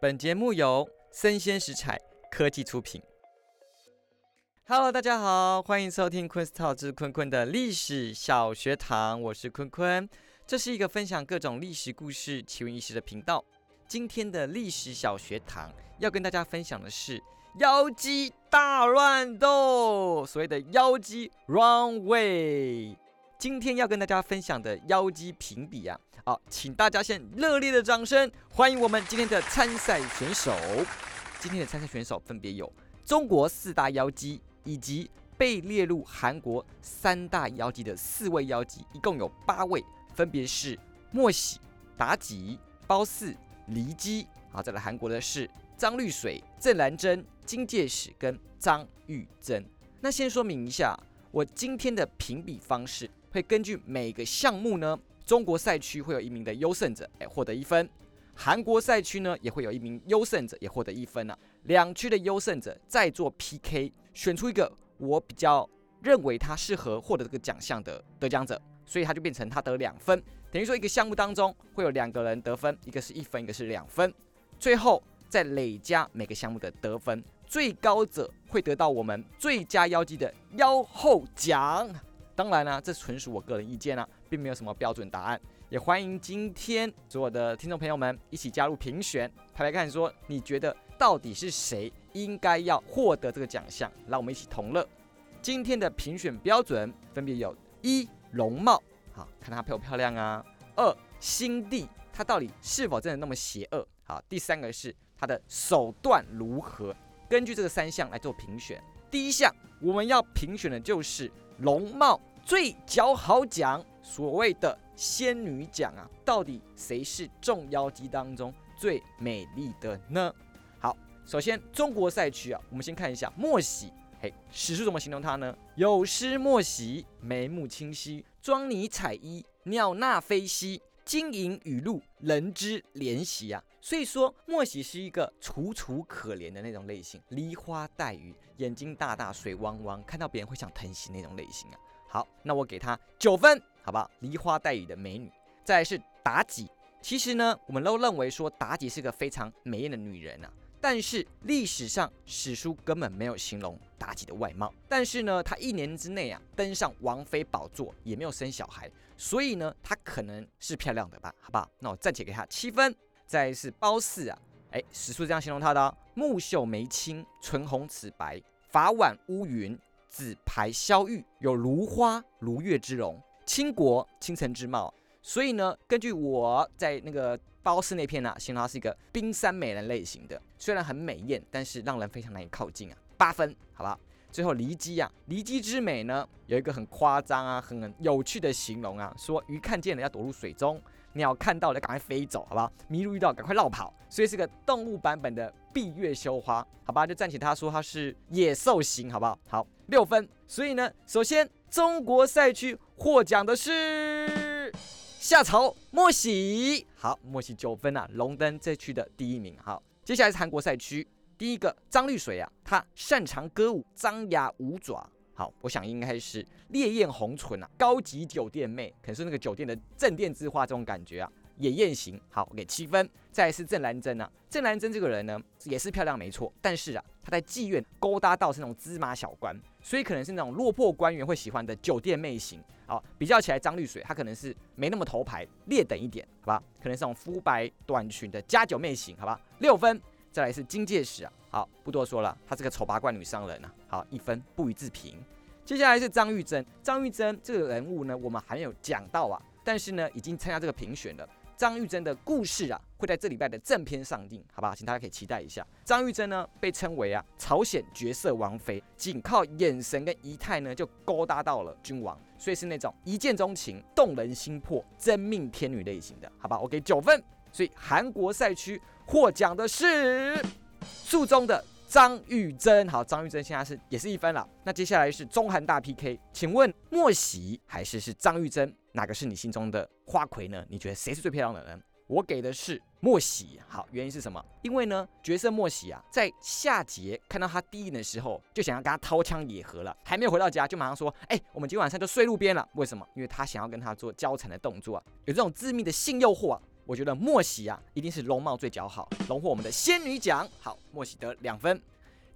本节目由生鲜食材科技出品。Hello，大家好，欢迎收听昆斯套之坤坤的历史小学堂，我是坤坤。这是一个分享各种历史故事、奇闻异事的频道。今天的历史小学堂要跟大家分享的是妖姬大乱斗，所谓的妖姬 Runway。今天要跟大家分享的妖姬评比啊，好，请大家先热烈的掌声欢迎我们今天的参赛选手。今天的参赛选手分别有中国四大妖姬，以及被列入韩国三大妖姬的四位妖姬，一共有八位，分别是莫喜、妲己、褒姒、骊姬。好，再来韩国的是张绿水、郑兰珍、金介史跟张玉珍。那先说明一下，我今天的评比方式。会根据每个项目呢，中国赛区会有一名的优胜者，哎，获得一分；韩国赛区呢，也会有一名优胜者，也获得一分呢。两区的优胜者再做 PK，选出一个我比较认为他适合获得这个奖项的得奖者，所以他就变成他得两分。等于说一个项目当中会有两个人得分，一个是一分，一个是两分。最后再累加每个项目的得分，最高者会得到我们最佳妖姬的妖后奖。当然呢，这纯属我个人意见啊，并没有什么标准答案。也欢迎今天所有的听众朋友们一起加入评选，排排看，说你觉得到底是谁应该要获得这个奖项，让我们一起同乐。今天的评选标准分别有：一、容貌，好看她漂不漂亮啊；二、心地，她到底是否真的那么邪恶；好，第三个是她的手段如何。根据这个三项来做评选。第一项我们要评选的就是容貌。最姣好奖，所谓的仙女奖啊，到底谁是众妖姬当中最美丽的呢？好，首先中国赛区啊，我们先看一下莫喜，嘿，史书怎么形容她呢？有诗莫喜，眉目清晰，妆泥彩衣，鸟纳飞兮，晶莹雨露，人之怜惜啊。所以说，莫喜是一个楚楚可怜的那种类型，梨花带雨，眼睛大大，水汪汪，看到别人会想疼惜那种类型啊。好，那我给她九分，好不好？梨花带雨的美女。再来是妲己，其实呢，我们都认为说妲己是个非常美艳的女人啊，但是历史上史书根本没有形容妲己的外貌。但是呢，她一年之内啊登上王妃宝座，也没有生小孩，所以呢，她可能是漂亮的吧？好不好？那我暂且给她七分。再来是褒姒啊，哎，史书这样形容她的：哦：目秀眉清，唇红齿白，发挽乌云。紫排萧玉，有如花如月之容，倾国倾城之貌。所以呢，根据我在那个褒姒那篇呢，形容她是一个冰山美人类型的，虽然很美艳，但是让人非常难以靠近啊。八分，好不好？最后骊姬啊，骊姬之美呢，有一个很夸张啊、很有趣的形容啊，说鱼看见了要躲入水中。鸟看到了，赶快飞走，好不好？麋鹿遇到，赶快绕跑。所以是个动物版本的闭月羞花，好吧？就暂且他说它是野兽型，好不好？好，六分。所以呢，首先中国赛区获奖的是夏朝莫喜，好，莫喜九分啊，龙登这区的第一名。好，接下来是韩国赛区，第一个张绿水啊，他擅长歌舞，张牙舞爪。好，我想应该是烈焰红唇啊，高级酒店妹，可能是那个酒店的镇店之花这种感觉啊，野艳型。好，我给七分。再来是郑兰珍啊，郑兰珍这个人呢也是漂亮没错，但是啊，她在妓院勾搭到是那种芝麻小官，所以可能是那种落魄官员会喜欢的酒店妹型。好，比较起来张绿水，她可能是没那么头牌，劣等一点，好吧？可能是那种肤白短裙的家酒妹型，好吧？六分。再来是金戒使啊，好不多说了，她是个丑八怪女商人啊，好一分不予置评。接下来是张玉珍，张玉珍这个人物呢，我们还没有讲到啊，但是呢已经参加这个评选了。张玉珍的故事啊，会在这礼拜的正片上映，好不好？请大家可以期待一下。张玉珍呢被称为啊朝鲜绝色王妃，仅靠眼神跟仪态呢就勾搭到了君王，所以是那种一见钟情、动人心魄、真命天女类型的，好吧？我给九分。所以韩国赛区获奖的是数中的张玉珍，好，张玉珍现在是也是一分了。那接下来是中韩大 PK，请问莫喜还是是张玉珍，哪个是你心中的花魁呢？你觉得谁是最漂亮的人？我给的是莫喜，好，原因是什么？因为呢，角色莫喜啊，在夏桀看到他第一的时候，就想要跟他掏枪野合了，还没有回到家，就马上说，哎，我们今天晚上就睡路边了。为什么？因为他想要跟他做交缠的动作啊，有这种致命的性诱惑啊。我觉得莫喜啊，一定是容貌最姣好，荣获我们的仙女奖。好，莫喜得两分。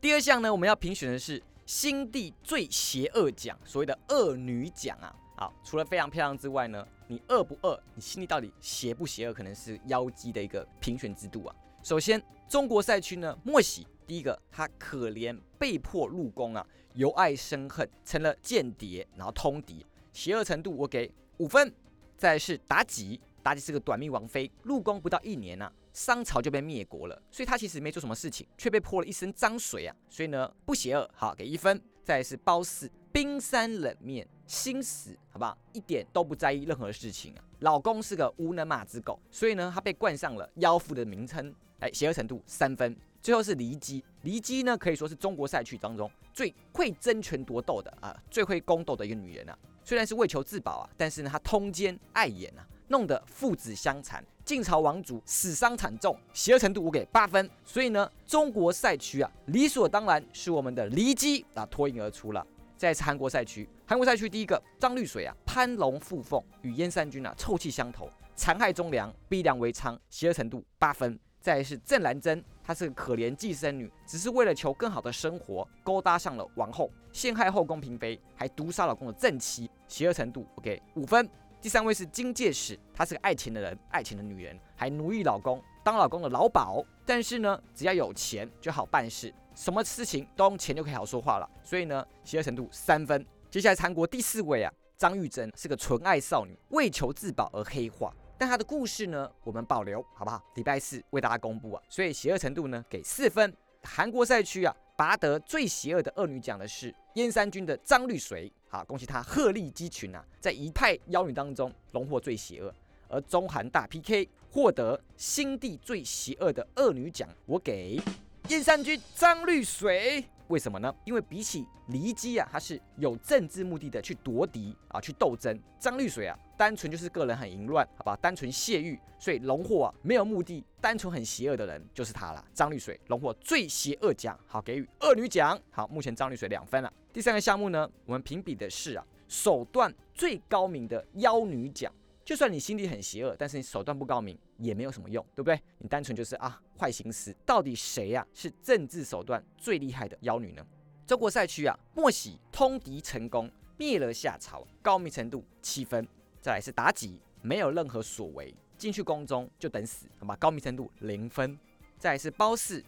第二项呢，我们要评选的是心地最邪恶奖，所谓的恶女奖啊。好，除了非常漂亮之外呢，你恶不恶？你心里到底邪不邪恶？可能是妖姬的一个评选制度啊。首先，中国赛区呢，莫喜第一个，他可怜被迫入宫啊，由爱生恨，成了间谍，然后通敌，邪恶程度我给五分。再是妲己，妲己是个短命王妃，入宫不到一年呐，商朝就被灭国了，所以她其实没做什么事情，却被泼了一身脏水啊，所以呢不邪恶，好给一分。再是褒姒，冰山冷面，心死，好不好？一点都不在意任何事情啊，老公是个无能马之狗，所以呢她被冠上了妖妇的名称，哎，邪恶程度三分。最后是骊姬，骊姬呢可以说是中国赛区当中最会争权夺斗的啊，最会宫斗的一个女人啊。虽然是为求自保啊，但是呢，她通奸碍眼啊，弄得父子相残，晋朝王族死伤惨重，邪恶程度我给八分。所以呢，中国赛区啊，理所当然是我们的骊姬啊脱颖而出了。再是韩国赛区，韩国赛区第一个张绿水啊，攀龙附凤，与燕三军啊臭气相投，残害忠良，逼良为娼，邪恶程度八分。再是郑兰珍，她是个可怜寄生女，只是为了求更好的生活，勾搭上了王后，陷害后宫嫔妃，还毒杀老公的正妻，邪恶程度我给五分。第三位是金戒使，她是个爱钱的人，爱钱的女人，还奴役老公，当老公的老鸨。但是呢，只要有钱就好办事，什么事情都用钱就可以好说话了。所以呢，邪恶程度三分。接下来韩国第四位啊，张玉珍是个纯爱少女，为求自保而黑化。但她的故事呢，我们保留好不好？礼拜四为大家公布啊，所以邪恶程度呢给四分。韩国赛区啊，拔得最邪恶的恶女奖的是燕山君的张绿水，好，恭喜他鹤立鸡群啊，在一派妖女当中荣获最邪恶。而中韩大 PK 获得新帝最邪恶的恶女奖，我给燕山君张绿水。为什么呢？因为比起骊姬啊，他是有政治目的的去夺嫡啊，去斗争。张绿水啊，单纯就是个人很淫乱，好吧？单纯泄欲，所以荣获啊没有目的，单纯很邪恶的人就是他了。张绿水荣获最邪恶奖，好，给予恶女奖。好，目前张绿水两分了。第三个项目呢，我们评比的是啊手段最高明的妖女奖。就算你心里很邪恶，但是你手段不高明也没有什么用，对不对？你单纯就是啊坏心思。到底谁呀是政治手段最厉害的妖女呢？中国赛区啊，莫喜通敌成功，灭了夏朝，高明程度七分。再来是妲己，没有任何所为，进去宫中就等死，好吧？高明程度零分。再来是褒姒。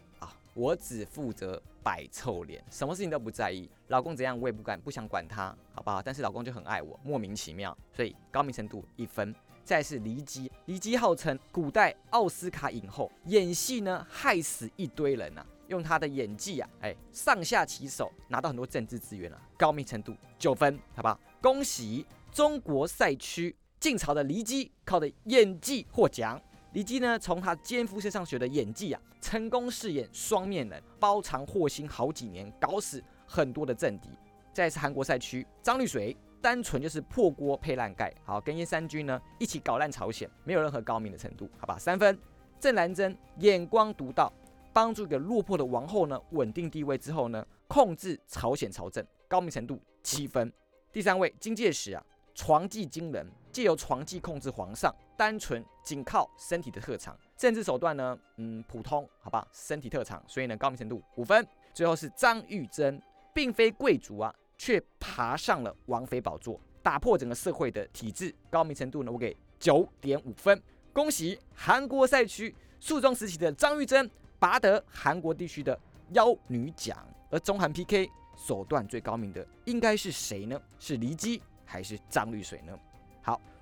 我只负责摆臭脸，什么事情都不在意。老公怎样我也不敢，不想管他，好不好？但是老公就很爱我，莫名其妙，所以高明程度一分。再是黎姬，黎姬号称古代奥斯卡影后，演戏呢害死一堆人啊，用她的演技啊，哎，上下其手，拿到很多政治资源啊，高明程度九分，好不好？恭喜中国赛区晋朝的骊姬，靠的演技获奖。骊姬呢，从他奸夫身上学的演技啊，成功饰演双面人，包藏祸心好几年，搞死很多的政敌。再次韩国赛区，张绿水单纯就是破锅配烂盖，好跟燕三军呢一起搞烂朝鲜，没有任何高明的程度，好吧，三分。郑兰珍眼光独到，帮助一个落魄的王后呢稳定地位之后呢，控制朝鲜朝政，高明程度七分。第三位金介石啊。床技惊人，借由床技控制皇上，单纯仅靠身体的特长，政治手段呢，嗯，普通，好吧，身体特长，所以呢，高明程度五分。最后是张玉珍，并非贵族啊，却爬上了王妃宝座，打破整个社会的体制，高明程度呢，我给九点五分。恭喜韩国赛区肃宗时期的张玉珍拔得韩国地区的妖女奖，而中韩 PK 手段最高明的应该是谁呢？是黎姬。还是张绿水呢？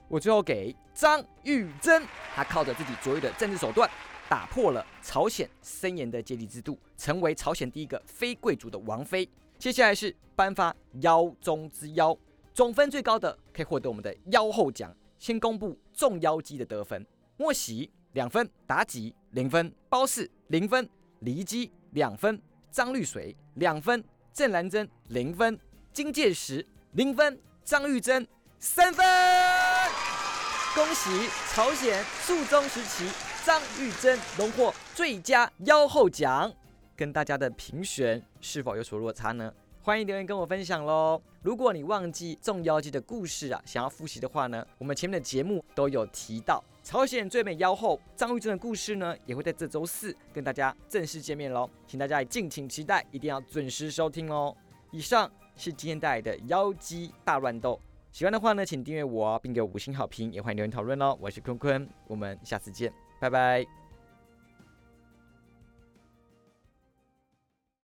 我最后给张玉珍，她靠着自己卓越的政治手段，打破了朝鲜森严的阶级制度，成为朝鲜第一个非贵族的王妃。接下来是颁发妖中之妖，总分最高的可以获得我们的妖后奖。先公布众妖姬的得分：莫喜两分，妲己零分，褒姒零分，骊姬两分，张绿水两分，郑兰珍零分，金介石零分。张玉珍三分，恭喜朝鲜肃宗时期张玉珍荣获最佳妖后奖。跟大家的评选是否有所落差呢？欢迎留言跟我分享喽。如果你忘记众妖姬的故事啊，想要复习的话呢，我们前面的节目都有提到，朝鲜最美妖后张玉珍的故事呢，也会在这周四跟大家正式见面喽，请大家也敬请期待，一定要准时收听哦。以上是今天带来的妖姬大乱斗，喜欢的话呢，请订阅我，并给我五星好评，也欢迎留言讨论哦。我是坤坤，我们下次见，拜拜。